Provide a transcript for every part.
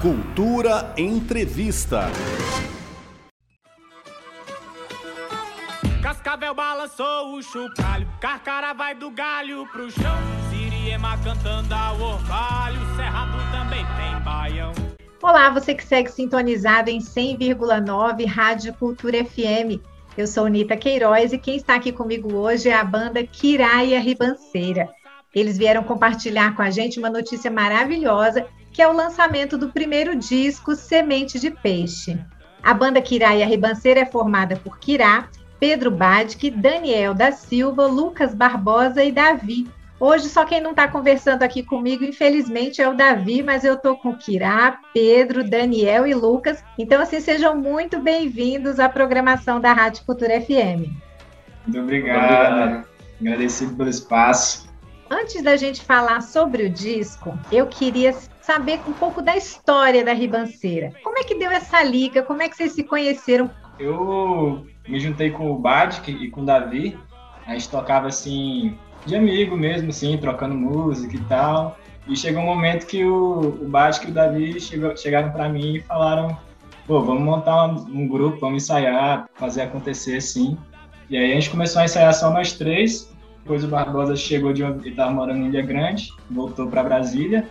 Cultura Entrevista. Cascavel balançou o chocalho, Carcara vai do galho pro chão. Siriema cantando ao orvalho, Cerrado também tem baião. Olá, você que segue sintonizado em 100,9 Rádio Cultura FM. Eu sou Nita Queiroz e quem está aqui comigo hoje é a banda Kiraia Ribanceira. Eles vieram compartilhar com a gente uma notícia maravilhosa, que é o lançamento do primeiro disco Semente de Peixe. A banda Kiraia Ribanceira é formada por Kirá, Pedro Badic, Daniel da Silva, Lucas Barbosa e Davi, Hoje, só quem não está conversando aqui comigo, infelizmente, é o Davi, mas eu estou com Kirá, Pedro, Daniel e Lucas. Então, assim, sejam muito bem-vindos à programação da Rádio Cultura FM. Muito obrigado. Agradecido pelo espaço. Antes da gente falar sobre o disco, eu queria saber um pouco da história da Ribanceira. Como é que deu essa liga? Como é que vocês se conheceram? Eu me juntei com o Badic e com o Davi. A gente tocava assim de amigo mesmo, assim, trocando música e tal. E chegou um momento que o, o Bático e o Davi chegou, chegaram para mim e falaram: pô, vamos montar um, um, grupo, vamos ensaiar, fazer acontecer assim. E aí a gente começou a ensaiar só nós três. Depois o Barbosa chegou de ele estava morando em Ilha Grande, voltou para Brasília.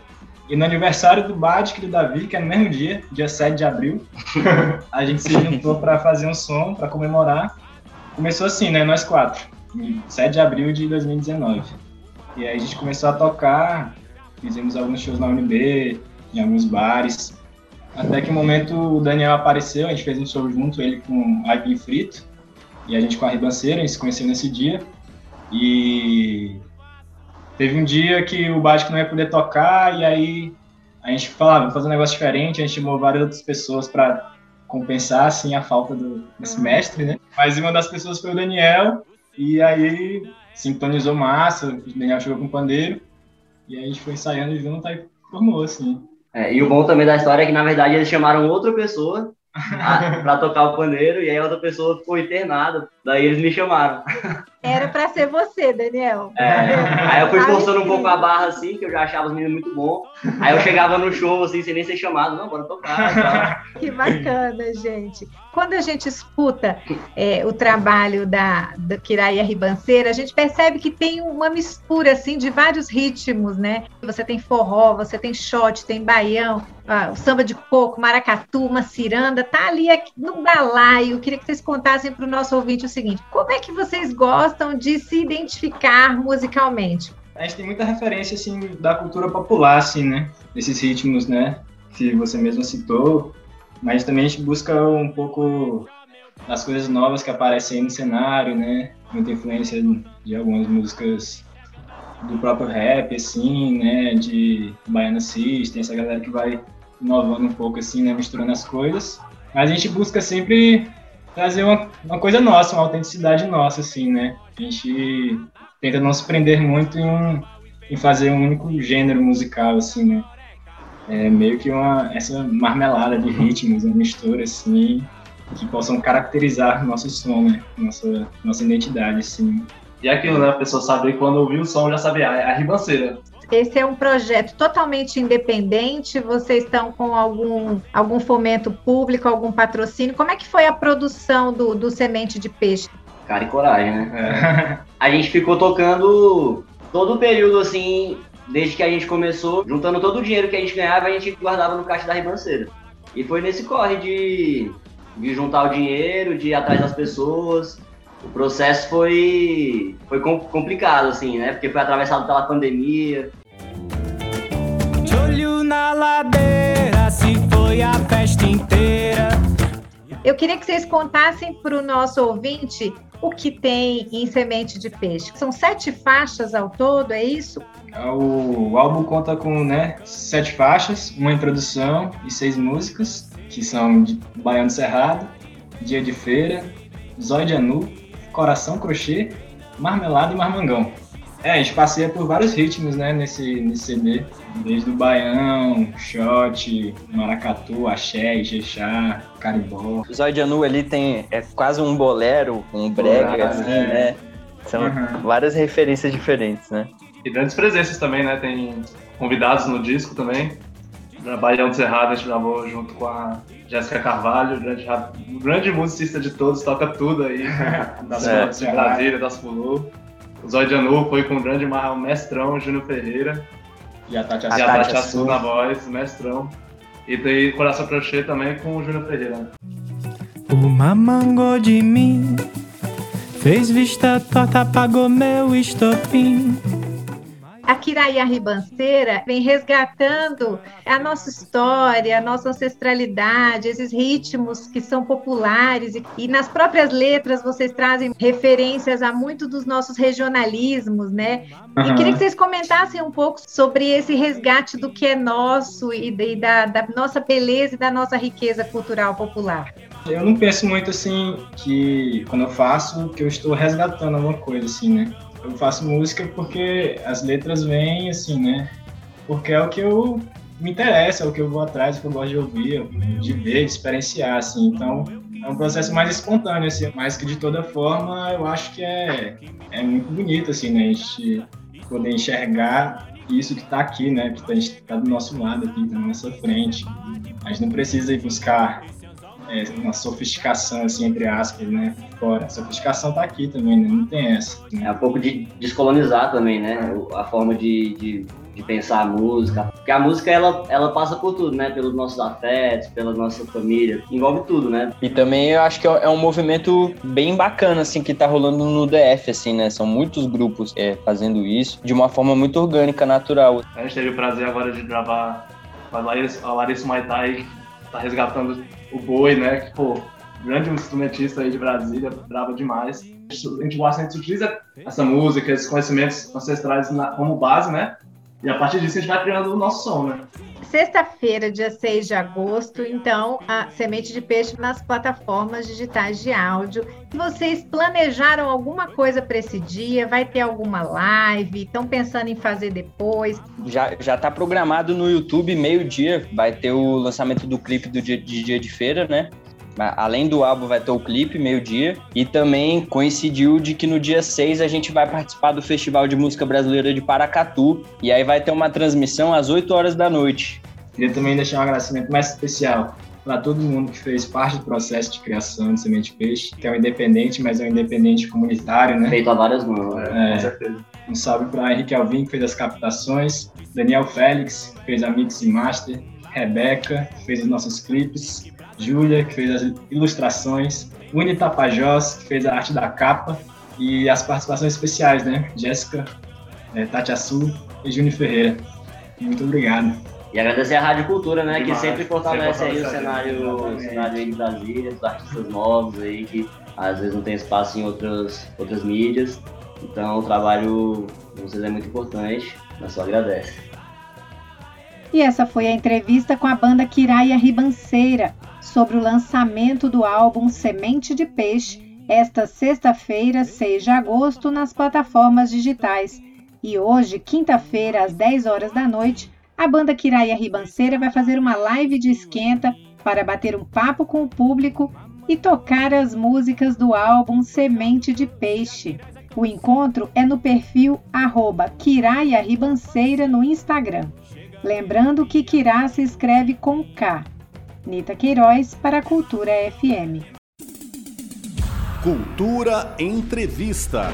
E no aniversário do Badic e do Davi, que é no mesmo dia, dia 7 de abril, a gente se juntou para fazer um som, para comemorar. Começou assim, né? Nós quatro em 7 de abril de 2019. E aí a gente começou a tocar, fizemos alguns shows na UNB, em alguns bares. Até que o momento o Daniel apareceu, a gente fez um show junto, ele com Aipim Frito, e a gente com a Ribanceira, a gente se conheceu nesse dia. E teve um dia que o Básico não ia poder tocar, e aí a gente falava, vamos fazer um negócio diferente, a gente chamou várias outras pessoas para compensar assim a falta do, desse uhum. mestre, né? Mas uma das pessoas foi o Daniel, e aí sintonizou massa, o Daniel chegou com o pandeiro, e aí a gente foi ensaiando junto, aí formou, assim. É, e o bom também da história é que, na verdade, eles chamaram outra pessoa para tocar o pandeiro, e aí a outra pessoa ficou internada, daí eles me chamaram. Era para ser você, Daniel. É, aí eu fui forçando um pouco a barra, assim, que eu já achava os meninos muito bom. Aí eu chegava no show, assim, sem nem ser chamado, não, bora tocar. Que bacana, gente. Quando a gente escuta é, o trabalho da, da Kiraia Ribanceira, a gente percebe que tem uma mistura, assim, de vários ritmos, né? Você tem forró, você tem shot, tem baião, ah, o samba de coco, maracatu, uma ciranda, tá ali no balaio. Eu queria que vocês contassem para o nosso ouvinte o seguinte: como é que vocês gostam de se identificar musicalmente? A gente tem muita referência assim da cultura popular, assim, né? Desses ritmos, né? Que você mesmo citou, mas também a gente busca um pouco das coisas novas que aparecem no cenário, né? Muita influência de algumas músicas do próprio rap, assim, né? De Baiana System, essa galera que vai inovando um pouco, assim, né? Misturando as coisas. Mas a gente busca sempre trazer uma, uma coisa nossa, uma autenticidade nossa, assim, né? A gente tenta não se prender muito em, um, em fazer um único gênero musical, assim, né? É meio que uma, essa marmelada de ritmos, uma mistura, assim, que possam caracterizar nosso som, né? Nossa, nossa identidade, assim. E aquilo, né? A pessoa sabe quando ouvir o som já sabe, ah, é a ribanceira. Esse é um projeto totalmente independente. Vocês estão com algum, algum fomento público, algum patrocínio? Como é que foi a produção do, do Semente de Peixe? Cara e coragem, né? É. A gente ficou tocando todo o período assim, desde que a gente começou, juntando todo o dinheiro que a gente ganhava, a gente guardava no caixa da ribanceira. E foi nesse corre de, de juntar o dinheiro, de ir atrás das pessoas. O processo foi, foi complicado, assim, né? Porque foi atravessado pela pandemia, na ladeira, se foi a festa inteira. Eu queria que vocês contassem para o nosso ouvinte o que tem em Semente de Peixe. São sete faixas ao todo, é isso? O álbum conta com né, sete faixas, uma introdução e seis músicas, que são de Baiano Cerrado, Dia de Feira, Zóio de Anu, Coração Crochê, Marmelada e Marmangão. É, a gente passeia por vários ritmos, né, nesse, nesse CD. Desde o baião, shot, maracatu, axé, ijexá, carimbó. O Zóio de Anu ali tem, é quase um bolero, um brega, ah, assim, é. né? São uhum. várias referências diferentes, né? E grandes presenças também, né? Tem convidados no disco também. Baião do Cerrado, a gente gravou junto com a Jéssica Carvalho, grande, grande musicista de todos, toca tudo aí, das é, de Brasília, das Fulu. O Zóio de Anu foi com o grande mestrão Júnior Ferreira. E a Tati. E a Tati Assu na voz, mestrão. E tem Coração Crochê também com o Júnior Ferreira. Uma mangou de mim, fez vista torta, apagou meu estopim. A Kiraia Ribanceira vem resgatando a nossa história, a nossa ancestralidade, esses ritmos que são populares e, e nas próprias letras vocês trazem referências a muito dos nossos regionalismos, né? Uhum. E queria que vocês comentassem um pouco sobre esse resgate do que é nosso e, e da, da nossa beleza e da nossa riqueza cultural popular. Eu não penso muito assim que quando eu faço que eu estou resgatando alguma coisa assim, né? Eu faço música porque as letras vêm assim, né? Porque é o que eu me interessa, é o que eu vou atrás, é o que eu gosto de ouvir, de ver, de experienciar, assim. Então, é um processo mais espontâneo, assim, mas que de toda forma eu acho que é, é muito bonito, assim, né? A gente poder enxergar isso que está aqui, né? Que está do nosso lado aqui, tá na nossa frente. A gente não precisa ir buscar é, uma sofisticação, assim, entre aspas, né? Fora. A sofisticação tá aqui também, né? Não tem essa. Né? É um pouco de descolonizar também, né? A forma de, de, de, pensar a música. Porque a música, ela, ela passa por tudo, né? Pelos nossos afetos, pela nossa família. Envolve tudo, né? E também eu acho que é um movimento bem bacana, assim, que tá rolando no DF, assim, né? São muitos grupos é, fazendo isso de uma forma muito orgânica, natural. A gente teve o prazer agora de gravar com a Larissa, a Larissa Maitai, tá resgatando o Boi, né? Que, pô, grande instrumentista aí de Brasília, brava demais. A gente gosta, a gente utiliza essa música, esses conhecimentos ancestrais na, como base, né? E a partir disso a gente vai criando o nosso som, né? Sexta-feira, dia 6 de agosto, então, a Semente de Peixe nas plataformas digitais de áudio. Se vocês planejaram alguma coisa para esse dia, vai ter alguma live, estão pensando em fazer depois? Já já está programado no YouTube, meio-dia, vai ter o lançamento do clipe do dia de, dia de feira, né? Além do álbum, vai ter o clipe, meio-dia. E também coincidiu de que no dia 6 a gente vai participar do Festival de Música Brasileira de Paracatu. E aí vai ter uma transmissão às 8 horas da noite. Queria também deixar um agradecimento mais especial para todo mundo que fez parte do processo de criação de Semente Peixe, que é um independente, mas é um independente comunitário, né? Feito a várias mãos, é, com certeza. Um salve para Henrique Alvim, que fez as captações, Daniel Félix, que fez a mix e master, Rebeca, que fez os nossos clipes, Júlia, que fez as ilustrações, Uni Tapajós, que fez a arte da capa, e as participações especiais, né? Jéssica, é, Tati Assu e Júnior Ferreira. Muito obrigado. E agradecer a Rádio Cultura, né? Demais. Que sempre fortalece aí o cenário, o cenário aí de Brasília, os artistas novos aí, que às vezes não tem espaço em outras, outras mídias. Então o trabalho de vocês é muito importante, mas só agradece. E essa foi a entrevista com a banda Kiraia Ribanceira sobre o lançamento do álbum Semente de Peixe, esta sexta-feira, 6 de agosto, nas plataformas digitais. E hoje, quinta-feira, às 10 horas da noite, a banda Kiraia Ribanceira vai fazer uma live de esquenta para bater um papo com o público e tocar as músicas do álbum Semente de Peixe. O encontro é no perfil arroba Kiraia Ribanceira no Instagram. Lembrando que Kirá se escreve com K. Nita Queiroz para a Cultura FM. Cultura Entrevista.